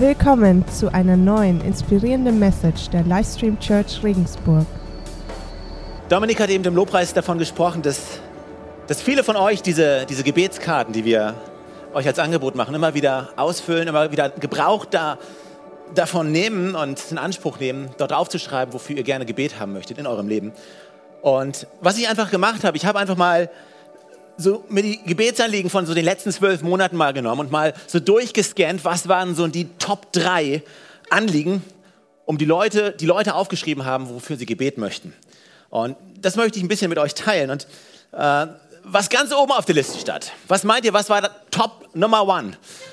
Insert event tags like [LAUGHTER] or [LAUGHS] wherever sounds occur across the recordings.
Willkommen zu einer neuen inspirierenden Message der Livestream Church Regensburg. Dominik hat eben im Lobpreis davon gesprochen, dass, dass viele von euch diese, diese Gebetskarten, die wir euch als Angebot machen, immer wieder ausfüllen, immer wieder Gebrauch da, davon nehmen und in Anspruch nehmen, dort aufzuschreiben, wofür ihr gerne Gebet haben möchtet in eurem Leben. Und was ich einfach gemacht habe, ich habe einfach mal so mir die Gebetsanliegen von so den letzten zwölf Monaten mal genommen und mal so durchgescannt, was waren so die Top drei Anliegen, um die Leute, die Leute aufgeschrieben haben, wofür sie Gebet möchten. Und das möchte ich ein bisschen mit euch teilen. Und äh, was ganz oben auf der Liste stand, was meint ihr, was war Top Nummer One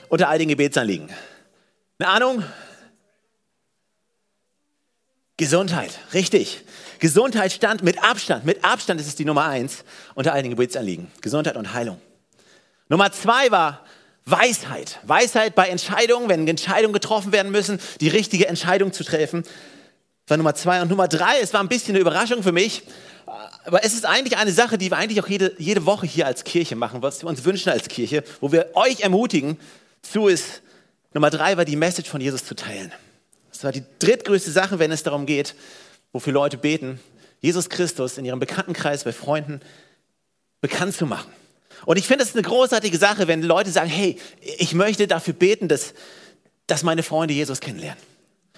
unter all den Gebetsanliegen? Eine Ahnung? Gesundheit, richtig. Gesundheit stand mit Abstand, mit Abstand ist es die Nummer eins unter all den Gebetsanliegen. Gesundheit und Heilung. Nummer zwei war Weisheit. Weisheit bei Entscheidungen, wenn Entscheidungen getroffen werden müssen, die richtige Entscheidung zu treffen. war Nummer zwei. Und Nummer drei, es war ein bisschen eine Überraschung für mich, aber es ist eigentlich eine Sache, die wir eigentlich auch jede, jede Woche hier als Kirche machen, was wir uns wünschen als Kirche, wo wir euch ermutigen, zu ist, Nummer drei war die Message von Jesus zu teilen. Das war die drittgrößte Sache, wenn es darum geht, wofür Leute beten, Jesus Christus in ihrem Bekanntenkreis bei Freunden bekannt zu machen. Und ich finde es eine großartige Sache, wenn Leute sagen, hey, ich möchte dafür beten, dass, dass meine Freunde Jesus kennenlernen.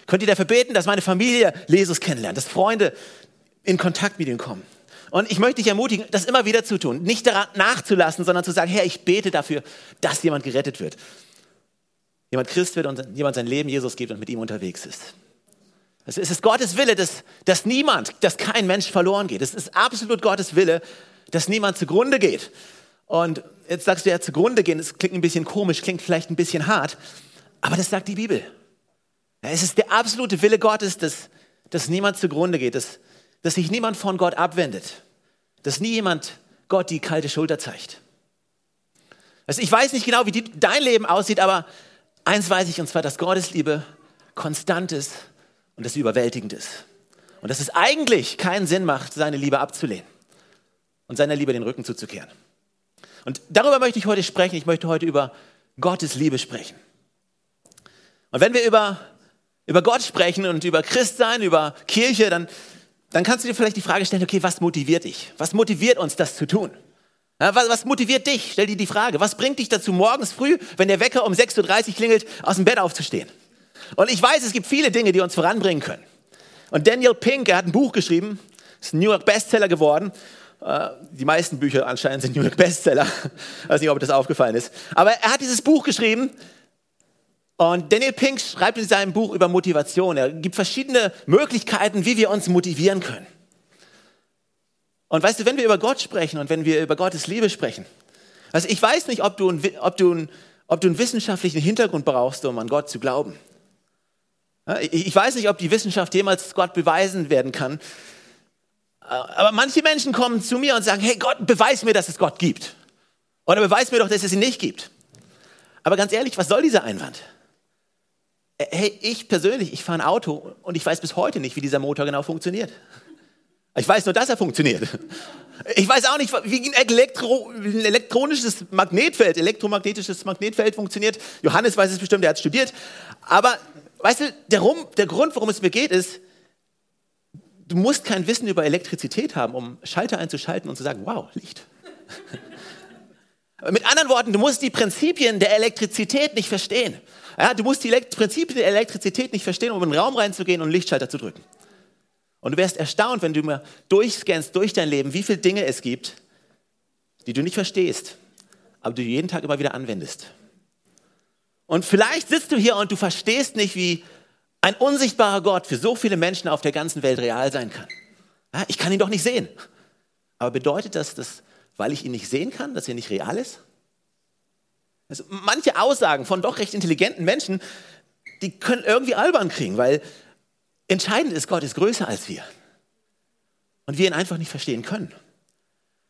Könnt ihr dafür beten, dass meine Familie Jesus kennenlernt, dass Freunde in Kontakt mit ihm kommen? Und ich möchte dich ermutigen, das immer wieder zu tun, nicht daran nachzulassen, sondern zu sagen, Herr, ich bete dafür, dass jemand gerettet wird. Jemand Christ wird und jemand sein Leben Jesus gibt und mit ihm unterwegs ist. Es ist Gottes Wille, dass, dass niemand, dass kein Mensch verloren geht. Es ist absolut Gottes Wille, dass niemand zugrunde geht. Und jetzt sagst du ja zugrunde gehen, das klingt ein bisschen komisch, klingt vielleicht ein bisschen hart, aber das sagt die Bibel. Es ist der absolute Wille Gottes, dass, dass niemand zugrunde geht, dass, dass sich niemand von Gott abwendet, dass nie jemand Gott die kalte Schulter zeigt. Also ich weiß nicht genau, wie die, dein Leben aussieht, aber eins weiß ich, und zwar, dass Gottes Liebe konstant ist und das überwältigend ist. Und dass es eigentlich keinen Sinn macht, seine Liebe abzulehnen und seiner Liebe den Rücken zuzukehren. Und darüber möchte ich heute sprechen. Ich möchte heute über Gottes Liebe sprechen. Und wenn wir über, über Gott sprechen und über Christsein, über Kirche, dann, dann kannst du dir vielleicht die Frage stellen, okay, was motiviert dich? Was motiviert uns, das zu tun? Ja, was, was, motiviert dich? Stell dir die Frage. Was bringt dich dazu, morgens früh, wenn der Wecker um 6.30 Uhr klingelt, aus dem Bett aufzustehen? Und ich weiß, es gibt viele Dinge, die uns voranbringen können. Und Daniel Pink, er hat ein Buch geschrieben, ist ein New York Bestseller geworden. Äh, die meisten Bücher anscheinend sind New York Bestseller. Ich weiß nicht, ob das aufgefallen ist. Aber er hat dieses Buch geschrieben. Und Daniel Pink schreibt in seinem Buch über Motivation. Er gibt verschiedene Möglichkeiten, wie wir uns motivieren können. Und weißt du, wenn wir über Gott sprechen und wenn wir über Gottes Liebe sprechen, also ich weiß nicht, ob du, ob du, ob du einen wissenschaftlichen Hintergrund brauchst, um an Gott zu glauben. Ich weiß nicht, ob die Wissenschaft jemals Gott beweisen werden kann. Aber manche Menschen kommen zu mir und sagen, hey Gott, beweis mir, dass es Gott gibt. Oder beweis mir doch, dass es ihn nicht gibt. Aber ganz ehrlich, was soll dieser Einwand? Hey, ich persönlich, ich fahre ein Auto und ich weiß bis heute nicht, wie dieser Motor genau funktioniert. Ich weiß nur, dass er funktioniert. Ich weiß auch nicht, wie ein, Elektro, ein elektronisches Magnetfeld, elektromagnetisches Magnetfeld funktioniert. Johannes weiß es bestimmt, der hat studiert. Aber Weißt du, der, Rum, der Grund, worum es mir geht, ist, du musst kein Wissen über Elektrizität haben, um Schalter einzuschalten und zu sagen, wow, Licht. [LAUGHS] Mit anderen Worten, du musst die Prinzipien der Elektrizität nicht verstehen. Ja, du musst die Elekt Prinzipien der Elektrizität nicht verstehen, um in den Raum reinzugehen und Lichtschalter zu drücken. Und du wärst erstaunt, wenn du mal durchscannst durch dein Leben, wie viele Dinge es gibt, die du nicht verstehst, aber die du jeden Tag immer wieder anwendest. Und vielleicht sitzt du hier und du verstehst nicht, wie ein unsichtbarer Gott für so viele Menschen auf der ganzen Welt real sein kann. Ja, ich kann ihn doch nicht sehen. Aber bedeutet das, dass, weil ich ihn nicht sehen kann, dass er nicht real ist? Also manche Aussagen von doch recht intelligenten Menschen, die können irgendwie albern kriegen, weil entscheidend ist, Gott ist größer als wir. Und wir ihn einfach nicht verstehen können.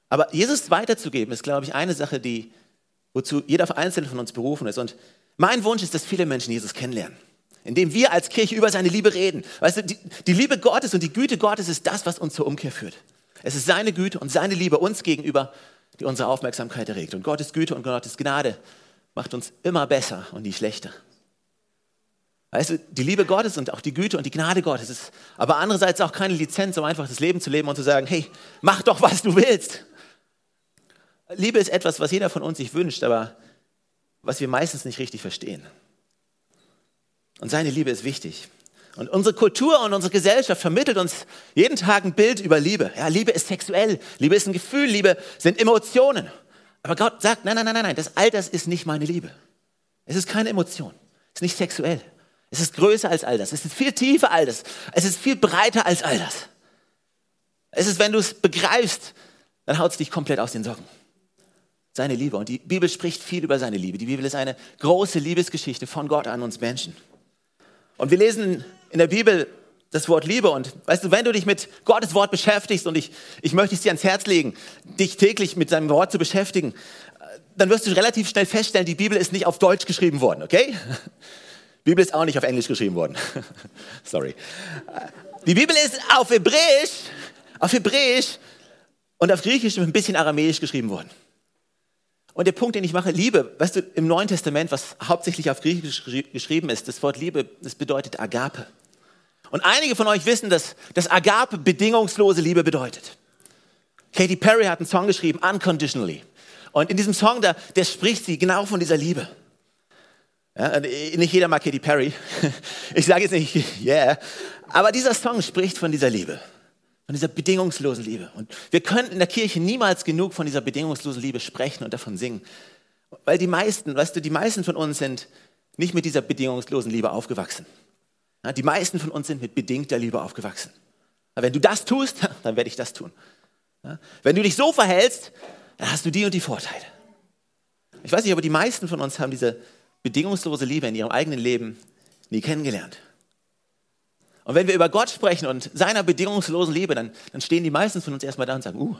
Aber Jesus weiterzugeben, ist, glaube ich, eine Sache, die, wozu jeder Einzelne von uns berufen ist. Und mein Wunsch ist, dass viele Menschen Jesus kennenlernen. Indem wir als Kirche über seine Liebe reden. Weißt du, die, die Liebe Gottes und die Güte Gottes ist das, was uns zur Umkehr führt. Es ist seine Güte und seine Liebe uns gegenüber, die unsere Aufmerksamkeit erregt. Und Gottes Güte und Gottes Gnade macht uns immer besser und nie schlechter. Weißt du, die Liebe Gottes und auch die Güte und die Gnade Gottes ist aber andererseits auch keine Lizenz, um einfach das Leben zu leben und zu sagen, hey, mach doch, was du willst. Liebe ist etwas, was jeder von uns sich wünscht, aber was wir meistens nicht richtig verstehen. Und seine Liebe ist wichtig. Und unsere Kultur und unsere Gesellschaft vermittelt uns jeden Tag ein Bild über Liebe. Ja, Liebe ist sexuell, Liebe ist ein Gefühl, Liebe sind Emotionen. Aber Gott sagt, nein, nein, nein, nein, das all das ist nicht meine Liebe. Es ist keine Emotion, es ist nicht sexuell. Es ist größer als all das, es ist viel tiefer als das, es ist viel breiter als all das. Es ist, wenn du es begreifst, dann haut es dich komplett aus den Socken. Seine Liebe. Und die Bibel spricht viel über seine Liebe. Die Bibel ist eine große Liebesgeschichte von Gott an uns Menschen. Und wir lesen in der Bibel das Wort Liebe. Und weißt du, wenn du dich mit Gottes Wort beschäftigst, und ich, ich möchte es dir ans Herz legen, dich täglich mit seinem Wort zu beschäftigen, dann wirst du relativ schnell feststellen, die Bibel ist nicht auf Deutsch geschrieben worden, okay? Die Bibel ist auch nicht auf Englisch geschrieben worden. [LAUGHS] Sorry. Die Bibel ist auf Hebräisch, auf Hebräisch und auf Griechisch und ein bisschen Aramäisch geschrieben worden. Und der Punkt, den ich mache, Liebe, weißt du, im Neuen Testament, was hauptsächlich auf Griechisch geschrieben ist, das Wort Liebe, das bedeutet Agape. Und einige von euch wissen, dass das Agape bedingungslose Liebe bedeutet. Katy Perry hat einen Song geschrieben, Unconditionally. Und in diesem Song, da, der spricht sie genau von dieser Liebe. Ja, nicht jeder mag Katy Perry. [LAUGHS] Ich sage jetzt nicht, [LAUGHS] yeah. Aber dieser Song spricht von dieser Liebe. Von dieser bedingungslosen Liebe. Und wir können in der Kirche niemals genug von dieser bedingungslosen Liebe sprechen und davon singen. Weil die meisten, weißt du, die meisten von uns sind nicht mit dieser bedingungslosen Liebe aufgewachsen. Die meisten von uns sind mit bedingter Liebe aufgewachsen. Wenn du das tust, [LAUGHS] dann werde ich das tun. Wenn du dich so verhältst, dann hast du die und die Vorteile. Ich weiß nicht, aber die meisten von uns haben diese bedingungslose Liebe in ihrem eigenen Leben nie kennengelernt. Und wenn wir über Gott sprechen und seiner bedingungslosen Liebe, dann, dann stehen die meisten von uns erstmal da und sagen, uh.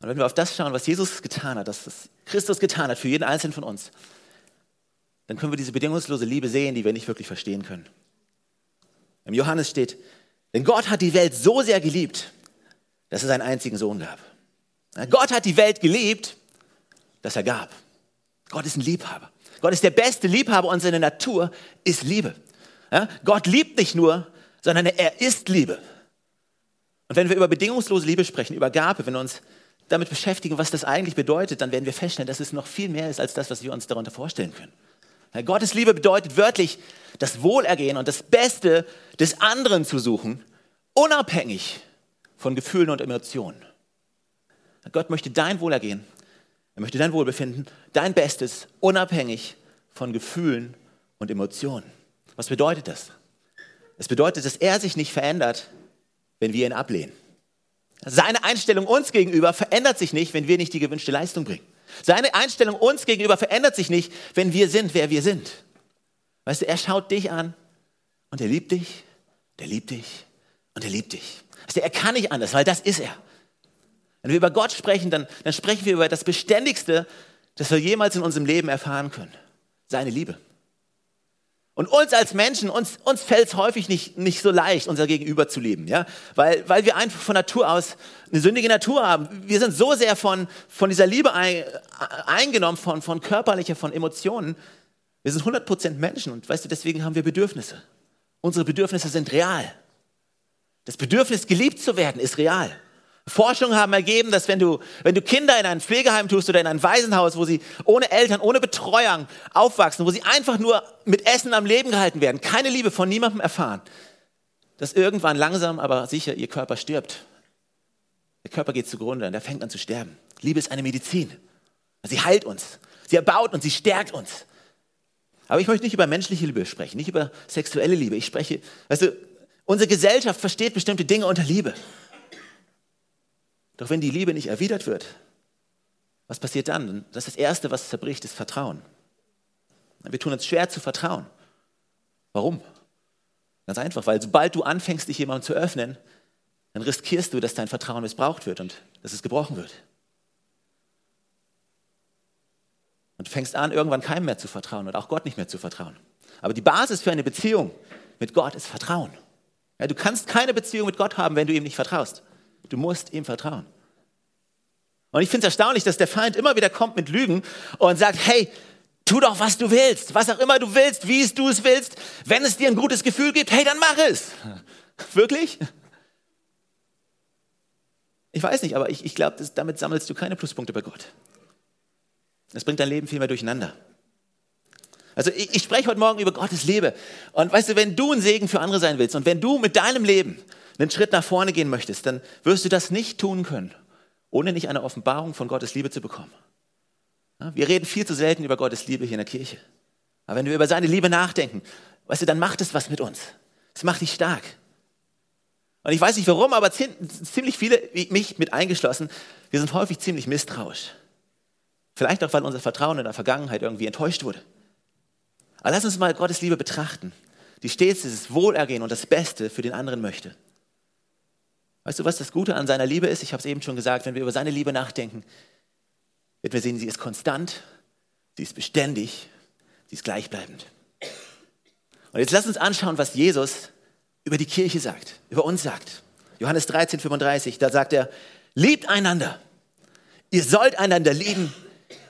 Und wenn wir auf das schauen, was Jesus getan hat, was Christus getan hat für jeden Einzelnen von uns, dann können wir diese bedingungslose Liebe sehen, die wir nicht wirklich verstehen können. Im Johannes steht, denn Gott hat die Welt so sehr geliebt, dass es einen einzigen Sohn gab. Gott hat die Welt geliebt, dass er gab. Gott ist ein Liebhaber. Gott ist der beste Liebhaber und seine Natur ist Liebe. Ja? Gott liebt nicht nur, sondern er ist Liebe. Und wenn wir über bedingungslose Liebe sprechen, über Gabe, wenn wir uns damit beschäftigen, was das eigentlich bedeutet, dann werden wir feststellen, dass es noch viel mehr ist als das, was wir uns darunter vorstellen können. Ja, Gottes Liebe bedeutet wörtlich, das Wohlergehen und das Beste des anderen zu suchen, unabhängig von Gefühlen und Emotionen. Gott möchte dein Wohlergehen, er möchte dein Wohlbefinden, dein Bestes, unabhängig von Gefühlen und Emotionen. Was bedeutet das? Es bedeutet, dass er sich nicht verändert, wenn wir ihn ablehnen. Seine Einstellung uns gegenüber verändert sich nicht, wenn wir nicht die gewünschte Leistung bringen. Seine Einstellung uns gegenüber verändert sich nicht, wenn wir sind, wer wir sind. Weißt du, er schaut dich an und er liebt dich, der liebt dich und er liebt dich. Weißt du, er kann nicht anders, weil das ist er. Wenn wir über Gott sprechen, dann, dann sprechen wir über das Beständigste, das wir jemals in unserem Leben erfahren können. Seine Liebe. Und uns als Menschen, uns, uns fällt es häufig nicht, nicht so leicht, unser Gegenüber zu lieben, ja? weil, weil wir einfach von Natur aus eine sündige Natur haben. Wir sind so sehr von, von dieser Liebe ein, eingenommen, von, von körperlicher, von Emotionen. Wir sind 100% Menschen und weißt du, deswegen haben wir Bedürfnisse. Unsere Bedürfnisse sind real. Das Bedürfnis, geliebt zu werden, ist real. Forschungen haben ergeben, dass wenn du, wenn du Kinder in ein Pflegeheim tust oder in ein Waisenhaus, wo sie ohne Eltern, ohne Betreuung aufwachsen, wo sie einfach nur mit Essen am Leben gehalten werden, keine Liebe von niemandem erfahren, dass irgendwann langsam, aber sicher ihr Körper stirbt. Der Körper geht zugrunde und er fängt an zu sterben. Liebe ist eine Medizin. Sie heilt uns, sie erbaut uns, sie stärkt uns. Aber ich möchte nicht über menschliche Liebe sprechen, nicht über sexuelle Liebe. Ich spreche, weißt du, unsere Gesellschaft versteht bestimmte Dinge unter Liebe. Doch wenn die Liebe nicht erwidert wird, was passiert dann? Das ist das Erste, was zerbricht, ist Vertrauen. Wir tun uns schwer zu vertrauen. Warum? Ganz einfach, weil sobald du anfängst, dich jemandem zu öffnen, dann riskierst du, dass dein Vertrauen missbraucht wird und dass es gebrochen wird. Und du fängst an, irgendwann keinem mehr zu vertrauen und auch Gott nicht mehr zu vertrauen. Aber die Basis für eine Beziehung mit Gott ist Vertrauen. Ja, du kannst keine Beziehung mit Gott haben, wenn du ihm nicht vertraust. Du musst ihm vertrauen. Und ich finde es erstaunlich, dass der Feind immer wieder kommt mit Lügen und sagt, hey, Tu doch, was du willst, was auch immer du willst, wie es du es willst. Wenn es dir ein gutes Gefühl gibt, hey, dann mach es. [LAUGHS] Wirklich? Ich weiß nicht, aber ich, ich glaube, damit sammelst du keine Pluspunkte bei Gott. Das bringt dein Leben viel mehr durcheinander. Also ich, ich spreche heute Morgen über Gottes Liebe. Und weißt du, wenn du ein Segen für andere sein willst und wenn du mit deinem Leben einen Schritt nach vorne gehen möchtest, dann wirst du das nicht tun können, ohne nicht eine Offenbarung von Gottes Liebe zu bekommen. Wir reden viel zu selten über Gottes Liebe hier in der Kirche. Aber wenn wir über seine Liebe nachdenken, weißt du, dann macht es was mit uns. Es macht dich stark. Und ich weiß nicht warum, aber ziemlich viele, mich mit eingeschlossen, wir sind häufig ziemlich misstrauisch. Vielleicht auch, weil unser Vertrauen in der Vergangenheit irgendwie enttäuscht wurde. Aber lass uns mal Gottes Liebe betrachten, die stets dieses Wohlergehen und das Beste für den anderen möchte. Weißt du, was das Gute an seiner Liebe ist? Ich habe es eben schon gesagt, wenn wir über seine Liebe nachdenken, wird wir sehen, sie ist konstant, sie ist beständig, sie ist gleichbleibend. Und jetzt lass uns anschauen, was Jesus über die Kirche sagt, über uns sagt. Johannes 13, 35, da sagt er, liebt einander. Ihr sollt einander lieben,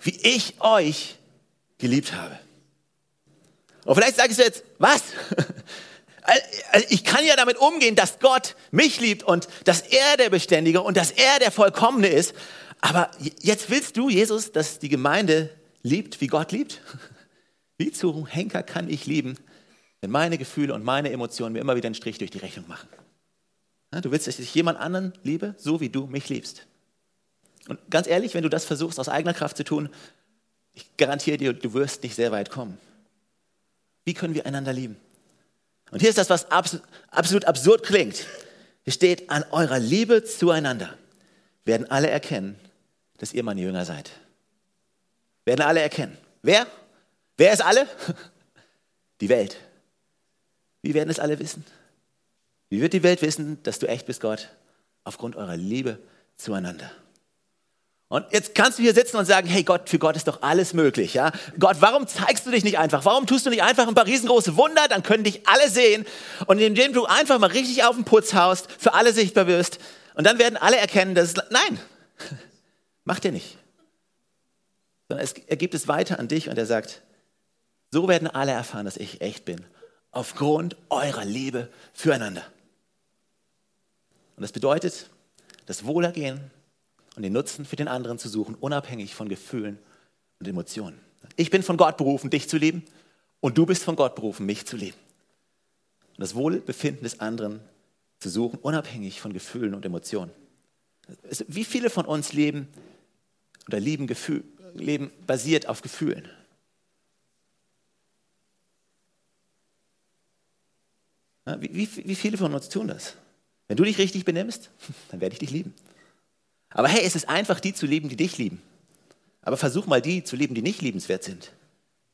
wie ich euch geliebt habe. Und vielleicht sagst du jetzt, was? Ich kann ja damit umgehen, dass Gott mich liebt und dass er der Beständige und dass er der Vollkommene ist. Aber jetzt willst du, Jesus, dass die Gemeinde liebt, wie Gott liebt? [LAUGHS] Wie zu Henker kann ich lieben, wenn meine Gefühle und meine Emotionen mir immer wieder einen Strich durch die Rechnung machen? Du willst, dass ich jemand anderen liebe, so wie du mich liebst. Und ganz ehrlich, wenn du das versuchst aus eigener Kraft zu tun, ich garantiere dir, du wirst nicht sehr weit kommen. Wie können wir einander lieben? Und hier ist das, was absolut absurd klingt. Hier steht, an eurer Liebe zueinander werden alle erkennen, dass ihr meine Jünger seid. Werden alle erkennen. Wer? Wer ist alle? [LAUGHS] Die Welt. Wie werden es alle wissen? Wie wird die Welt wissen, dass du echt bist, Gott? Aufgrund eurer Liebe zueinander. Und jetzt kannst du hier sitzen und sagen, hey Gott, für Gott ist doch alles möglich, ja? Gott, warum zeigst du dich nicht einfach? Warum tust du nicht einfach ein paar riesengroße Wunder? Dann können dich alle sehen. Und indem du einfach mal richtig auf den Putz haust, für alle sichtbar wirst, und dann werden alle erkennen, dass es, nein, [LAUGHS] macht er nicht. Sondern es, er gibt es weiter an dich und er sagt, so werden alle erfahren, dass ich echt bin. Aufgrund eurer Liebe füreinander. Und das bedeutet, das Wohlergehen und den Nutzen für den anderen zu suchen, unabhängig von Gefühlen und Emotionen. Ich bin von Gott berufen, dich zu lieben und du bist von Gott berufen, mich zu lieben. Und das Wohlbefinden des anderen zu suchen, unabhängig von Gefühlen und Emotionen. Wie viele von uns leben oder lieben Gefühl, leben basiert auf Gefühlen? Wie, wie, wie viele von uns tun das? Wenn du dich richtig benimmst, [LAUGHS] dann werde ich dich lieben. Aber hey, es ist einfach, die zu lieben, die dich lieben. Aber versuch mal, die zu lieben, die nicht liebenswert sind.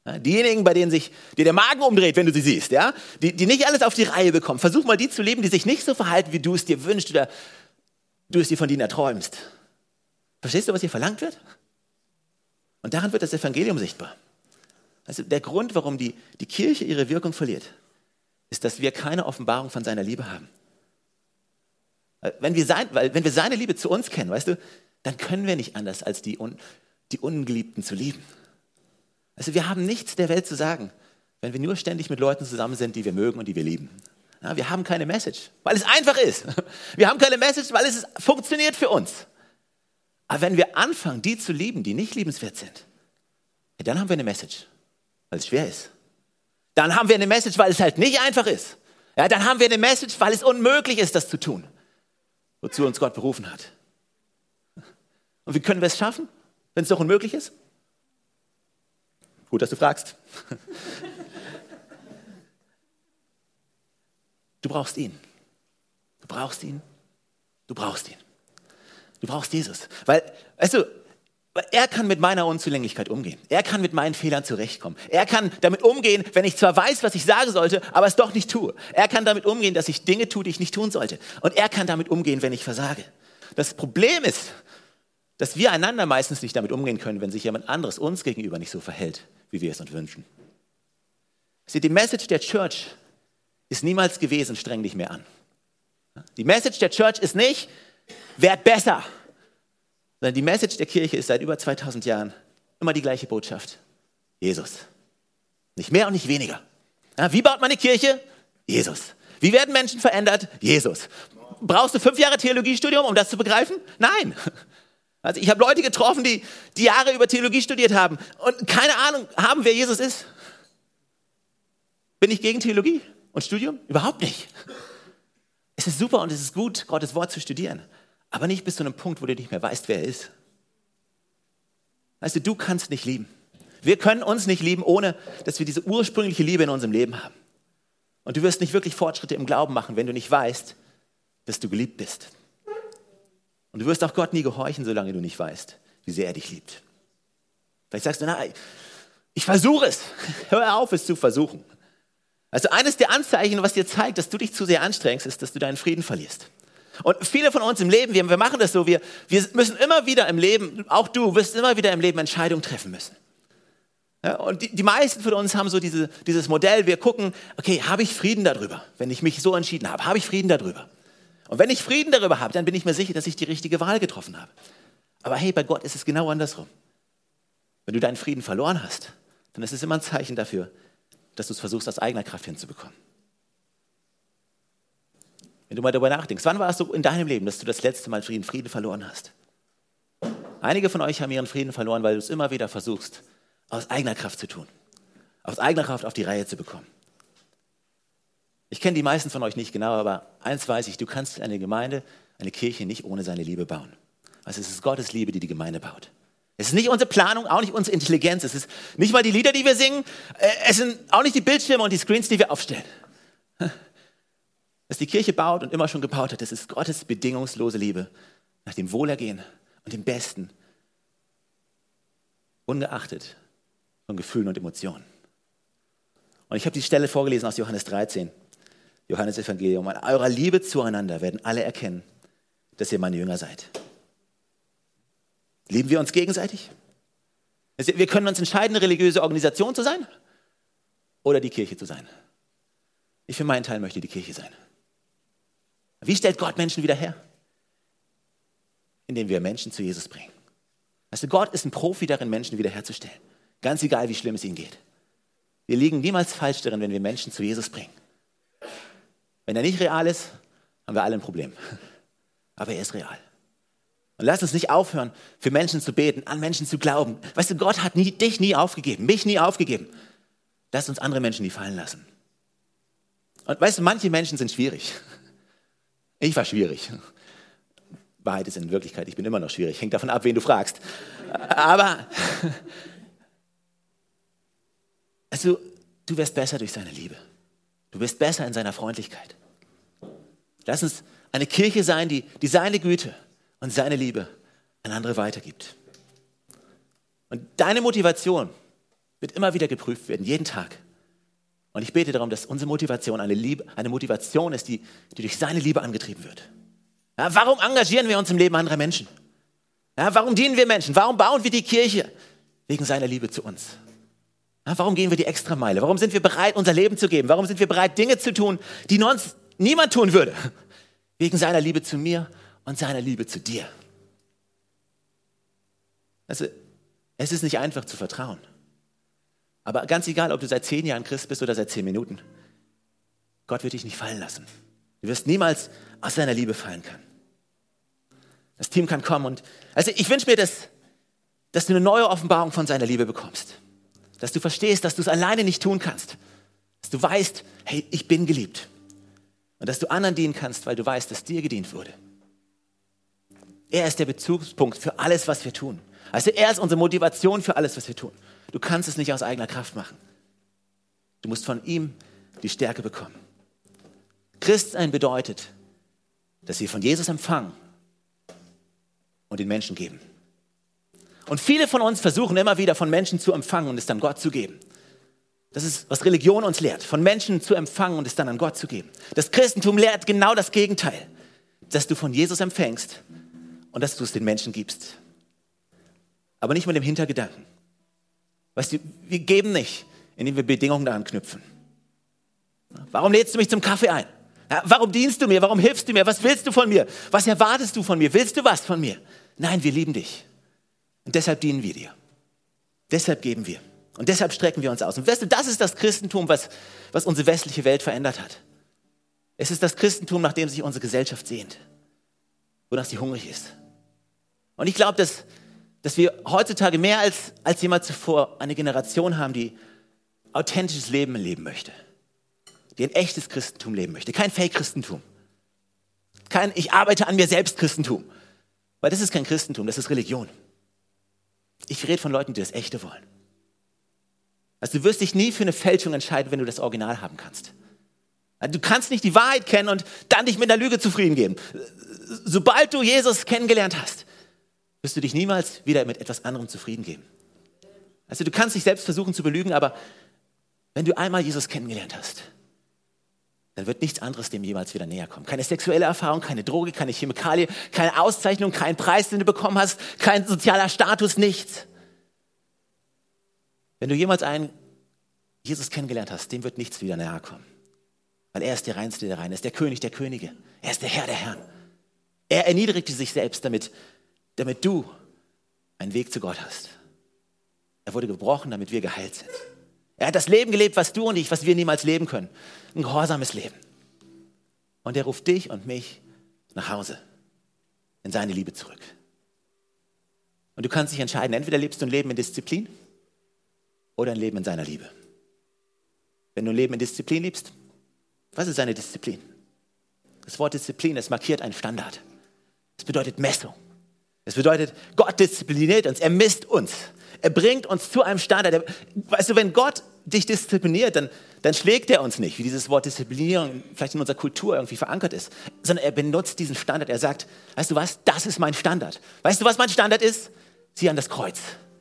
Diejenigen, bei denen sich dir der Magen umdreht, wenn du sie siehst, ja? die, die nicht alles auf die Reihe bekommen. Versuch mal, die zu lieben, die sich nicht so verhalten, wie du es dir wünschst oder du es dir von denen erträumst. Verstehst du, was hier verlangt wird? Und daran wird das Evangelium sichtbar. Also der Grund, warum die, die Kirche ihre Wirkung verliert, ist, dass wir keine Offenbarung von seiner Liebe haben. Wenn wir, sein, weil, wenn wir seine Liebe zu uns kennen, weißt du, dann können wir nicht anders, als die, Un, die Ungeliebten zu lieben. Also wir haben nichts der Welt zu sagen, wenn wir nur ständig mit Leuten zusammen sind, die wir mögen und die wir lieben. Ja, wir haben keine Message, weil es einfach ist. [LAUGHS] Wir haben keine Message, weil es funktioniert für uns. Aber wenn wir anfangen, die zu lieben, die nicht liebenswert sind, dann haben wir eine Message, weil es schwer ist. Dann haben wir eine Message, weil es halt nicht einfach ist. Ja, dann haben wir eine Message, weil es unmöglich ist, das zu tun wozu uns Gott berufen hat. Und wie können wir es schaffen, wenn es doch unmöglich ist? Gut, dass du fragst. Du brauchst ihn. Du brauchst ihn. Du brauchst ihn. Du brauchst Jesus. Weil, weißt du, er kann mit meiner Unzulänglichkeit umgehen. Er kann mit meinen Fehlern zurechtkommen. Er kann damit umgehen, wenn ich zwar weiß, was ich sagen sollte, aber es doch nicht tue. Er kann damit umgehen, dass ich Dinge tue, die ich nicht tun sollte. Und er kann damit umgehen, wenn ich versage. Das Problem ist, dass wir einander meistens nicht damit umgehen können, wenn sich jemand anderes uns gegenüber nicht so verhält, wie wir es uns wünschen. Sie, die Message der Church ist niemals gewesen, streng dich mehr an. Die Message der Church ist nicht, werd besser sondern die Message der Kirche ist seit über 2000 Jahren immer die gleiche Botschaft. Jesus. Nicht mehr und nicht weniger. Ja, wie baut man eine Kirche? Jesus. Wie werden Menschen verändert? Jesus. Brauchst du fünf Jahre Theologiestudium, um das zu begreifen? Nein. Also ich habe Leute getroffen, die, die Jahre über Theologie studiert haben und keine Ahnung haben, wer Jesus ist. Bin ich gegen Theologie und Studium? Überhaupt nicht. Es ist super und es ist gut, Gottes Wort zu studieren, aber nicht bis zu einem Punkt, wo du nicht mehr weißt, wer er ist. Weißt du, du kannst nicht lieben. Wir können uns nicht lieben, ohne dass wir diese ursprüngliche Liebe in unserem Leben haben. Und du wirst nicht wirklich Fortschritte im Glauben machen, wenn du nicht weißt, dass du geliebt bist. Und du wirst auch Gott nie gehorchen, solange du nicht weißt, wie sehr er dich liebt. Vielleicht sagst du, nein, ich versuche es. [LAUGHS] Hör auf, es zu versuchen. Also eines der Anzeichen, was dir zeigt, dass du dich zu sehr anstrengst, ist, dass du deinen Frieden verlierst. Und viele von uns im Leben, wir, wir machen das so, wir, wir müssen immer wieder im Leben, auch du wirst immer wieder im Leben Entscheidungen treffen müssen. Ja, und die, die, meisten von uns haben so diese, dieses Modell, wir gucken, okay, habe ich Frieden darüber, wenn ich mich so entschieden habe, habe ich Frieden darüber. Und wenn ich Frieden darüber habe, dann bin ich mir sicher, dass ich die richtige Wahl getroffen habe. Aber hey, bei Gott ist es genau andersrum. Wenn du deinen Frieden verloren hast, dann ist es immer ein Zeichen dafür, dass du es versuchst, aus eigener Kraft hinzubekommen. Wenn du mal darüber nachdenkst, wann war es so in deinem Leben, dass du das letzte Mal Frieden, Frieden verloren hast? Einige von euch haben ihren Frieden verloren, weil du es immer wieder versuchst, aus eigener Kraft zu tun, aus eigener Kraft auf die Reihe zu bekommen. Ich kenne die meisten von euch nicht genau, aber eins weiß ich, du kannst eine Gemeinde, eine Kirche nicht ohne seine Liebe bauen. Also es ist Gottes Liebe, die die Gemeinde baut. Es ist nicht unsere Planung, auch nicht unsere Intelligenz. Es ist nicht mal die Lieder, die wir singen. Äh, es sind auch nicht die Bildschirme und die Screens, die wir aufstellen. Was die Kirche baut und immer schon gebaut hat, das ist Gottes bedingungslose Liebe nach dem Wohlergehen und dem Besten, ungeachtet von Gefühlen und Emotionen. Und ich habe die Stelle vorgelesen aus Johannes 13, Johannes Evangelium. An eurer Liebe zueinander werden alle erkennen, dass ihr meine Jünger seid. Lieben wir uns gegenseitig? Wir können uns entscheiden, eine religiöse Organisation zu sein oder die Kirche zu sein. Ich für meinen Teil möchte die Kirche sein. Wie stellt Gott Menschen wieder her? Indem wir Menschen zu Jesus bringen. Also Gott ist ein Profi darin, Menschen wiederherzustellen. Ganz egal, wie schlimm es ihnen geht. Wir liegen niemals falsch darin, wenn wir Menschen zu Jesus bringen. Wenn er nicht real ist, haben wir alle ein Problem. [LAUGHS] Aber er ist real. Und lass uns nicht aufhören, für Menschen zu beten, an Menschen zu glauben. Weißt du, Gott hat nie, dich nie aufgegeben, mich nie aufgegeben. Lass uns andere Menschen nie fallen lassen. Und weißt du, manche Menschen sind schwierig. [LAUGHS] Ich war schwierig. Ist in Wirklichkeit, ich bin immer noch schwierig. Hängt davon ab, wen du fragst. Aber also, du wirst besser durch seine Liebe. Du wirst besser in seiner Freundlichkeit. Lass uns eine Kirche sein, die, die seine Güte und seine Liebe an andere weitergibt. Und deine Motivation wird immer wieder geprüft werden, jeden Tag. Und ich bete darum, dass unsere Motivation eine, Liebe, eine Motivation ist, die, die durch seine Liebe angetrieben wird. Ja, warum engagieren wir uns im Leben anderer Menschen? Ja, warum dienen wir Menschen? Warum bauen wir die Kirche? Wegen seiner Liebe zu uns. Warum gehen wir die Extrameile? Warum sind wir bereit, unser Leben zu geben? Warum sind wir bereit, Dinge zu tun, die sonst niemand tun würde? [LAUGHS] Wegen seiner Liebe zu mir und seiner Liebe zu dir. Also, es ist nicht einfach zu vertrauen. Aber ganz egal, ob du seit zehn Jahren Christ bist oder seit zehn Minuten, Gott wird dich nicht fallen lassen. Du wirst niemals aus seiner Liebe fallen können. Das Team kann kommen und, also ich wünsche mir, dass, dass du eine neue Offenbarung von seiner Liebe bekommst dass du verstehst, dass du es alleine nicht tun kannst. Dass du weißt, hey, ich bin geliebt. Und dass du anderen dienen kannst, weil du weißt, dass dir gedient wurde. Er ist der Bezugspunkt für alles, was wir tun. Also er ist unsere Motivation für alles, was wir tun. Du kannst es nicht aus eigener Kraft machen. Du musst von ihm die Stärke bekommen. Christsein bedeutet, dass wir von Jesus empfangen und den Menschen geben. Und viele von uns versuchen immer wieder von Menschen zu empfangen und es dann Gott zu geben. Das ist, was Religion uns lehrt, von Menschen zu empfangen und es dann an Gott zu geben. Das Christentum lehrt genau das Gegenteil, dass du von Jesus empfängst und dass du es den Menschen gibst. Aber nicht mit dem Hintergedanken. Weißt du, wir geben nicht, indem wir Bedingungen daran knüpfen. Warum lädst du mich zum Kaffee ein? warum dienst du mir? Warum hilfst du mir? Was willst du von mir? Was erwartest du von mir? Willst du was von mir? Nein, wir lieben dich. Und deshalb dienen wir dir. Deshalb geben wir. Und deshalb strecken wir uns aus. Und weißt du, das ist das Christentum, was, was unsere westliche Welt verändert hat. Es ist das Christentum, nach dem sich unsere Gesellschaft sehnt, wonach sie hungrig ist. Und ich glaube, dass, dass wir heutzutage mehr als, als jemals zuvor eine Generation haben, die authentisches Leben leben möchte, die ein echtes Christentum leben möchte, kein Fake-Christentum, kein Ich arbeite an mir selbst Christentum, weil das ist kein Christentum, das ist Religion. Ich rede von Leuten, die das Echte wollen. Also du wirst dich nie für eine Fälschung entscheiden, wenn du das Original haben kannst. Du kannst nicht die Wahrheit kennen und dann dich mit einer Lüge zufrieden geben. Sobald du Jesus kennengelernt hast, wirst du dich niemals wieder mit etwas anderem zufrieden geben. Also du kannst dich selbst versuchen zu belügen, aber wenn du einmal Jesus kennengelernt hast, dann wird nichts anderes dem jemals wieder näher kommen. Keine sexuelle Erfahrung, keine Droge, keine Chemikalie, keine Auszeichnung, kein Preis, den du bekommen hast, kein sozialer Status, nichts. Wenn du jemals einen Jesus kennengelernt hast, dem wird nichts wieder näher kommen. Weil er ist der Reinste der Reine, er ist der König der Könige, er ist der Herr der Herren. Er erniedrigte sich selbst, damit, damit du einen Weg zu Gott hast. Er wurde gebrochen, damit wir geheilt sind. Er hat das Leben gelebt, was du und ich, was wir niemals leben können. Ein gehorsames Leben. Und er ruft dich und mich nach Hause, in seine Liebe zurück. Und du kannst dich entscheiden, entweder lebst du ein Leben in Disziplin oder ein Leben in seiner Liebe. Wenn du ein Leben in Disziplin liebst, was ist seine Disziplin? Das Wort Disziplin, es markiert einen Standard. Es bedeutet Messung. Es bedeutet, Gott diszipliniert uns, er misst uns. Er bringt uns zu einem Standard. weißt du, wenn Gott dich diszipliniert, dann, dann schlägt er uns nicht, wie dieses Wort Disziplinierung vielleicht in unserer Kultur irgendwie verankert ist, sondern er benutzt diesen Standard. Er sagt, weißt du was, das ist mein Standard. Weißt du, was mein Standard ist? Sieh an das Kreuz.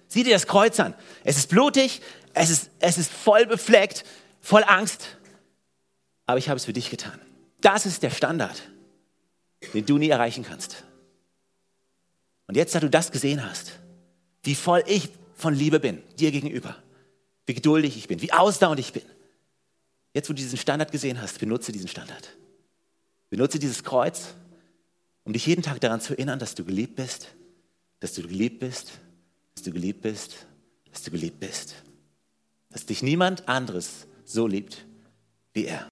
Sieh dir das Kreuz an. Es ist blutig, es ist, es ist voll befleckt, voll Angst, aber ich habe es für dich getan. Das ist der Standard, den du nie erreichen kannst. Und jetzt, da du das gesehen hast, wie voll ich von Liebe bin, dir gegenüber, wie geduldig ich bin, wie ausdauernd ich bin, jetzt, wo du diesen Standard gesehen hast, benutze diesen Standard. Benutze dieses Kreuz, um dich jeden Tag daran zu erinnern, dass du geliebt bist, dass du geliebt bist, dass du geliebt bist, dass du geliebt bist. Dass dich niemand anderes so liebt wie er.